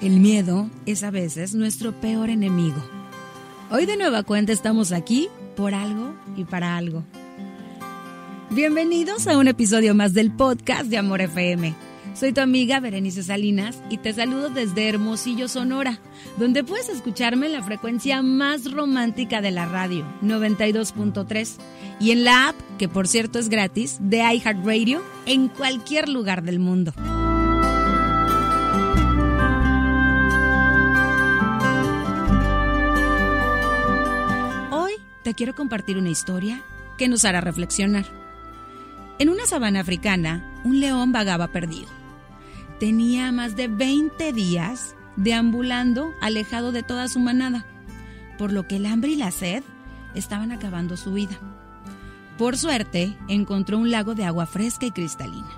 El miedo es a veces nuestro peor enemigo. Hoy de nueva cuenta estamos aquí por algo y para algo. Bienvenidos a un episodio más del podcast de Amor FM. Soy tu amiga Berenice Salinas y te saludo desde Hermosillo, Sonora, donde puedes escucharme en la frecuencia más romántica de la radio, 92.3, y en la app, que por cierto es gratis, de iHeartRadio en cualquier lugar del mundo. Quiero compartir una historia que nos hará reflexionar. En una sabana africana, un león vagaba perdido. Tenía más de 20 días deambulando alejado de toda su manada, por lo que el hambre y la sed estaban acabando su vida. Por suerte, encontró un lago de agua fresca y cristalina.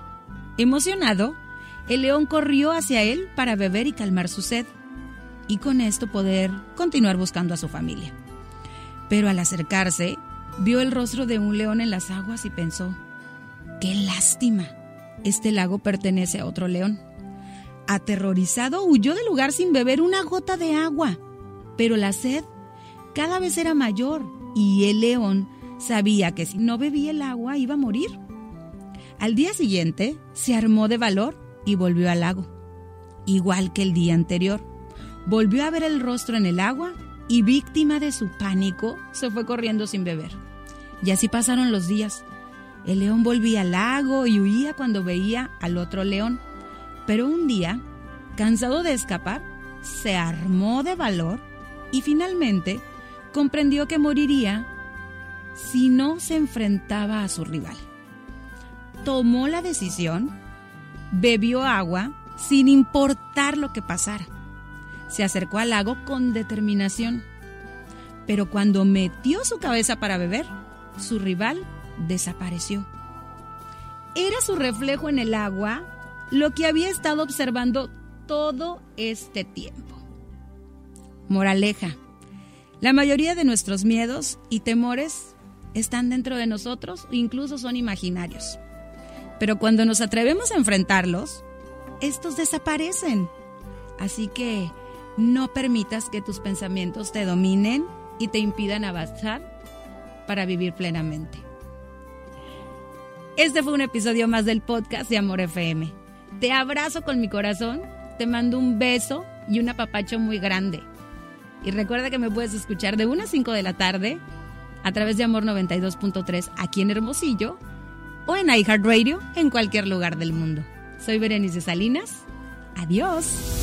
Emocionado, el león corrió hacia él para beber y calmar su sed, y con esto poder continuar buscando a su familia. Pero al acercarse, vio el rostro de un león en las aguas y pensó, ¡qué lástima! Este lago pertenece a otro león. Aterrorizado, huyó del lugar sin beber una gota de agua, pero la sed cada vez era mayor y el león sabía que si no bebía el agua iba a morir. Al día siguiente se armó de valor y volvió al lago. Igual que el día anterior, volvió a ver el rostro en el agua y víctima de su pánico se fue corriendo sin beber. Y así pasaron los días. El león volvía al lago y huía cuando veía al otro león. Pero un día, cansado de escapar, se armó de valor y finalmente comprendió que moriría si no se enfrentaba a su rival. Tomó la decisión, bebió agua sin importar lo que pasara. Se acercó al lago con determinación, pero cuando metió su cabeza para beber, su rival desapareció. Era su reflejo en el agua lo que había estado observando todo este tiempo. Moraleja. La mayoría de nuestros miedos y temores están dentro de nosotros o incluso son imaginarios. Pero cuando nos atrevemos a enfrentarlos, estos desaparecen. Así que no permitas que tus pensamientos te dominen y te impidan avanzar para vivir plenamente. Este fue un episodio más del podcast de Amor FM. Te abrazo con mi corazón, te mando un beso y un apapacho muy grande. Y recuerda que me puedes escuchar de 1 a 5 de la tarde a través de Amor 92.3 aquí en Hermosillo o en iHeartRadio en cualquier lugar del mundo. Soy Berenice Salinas. Adiós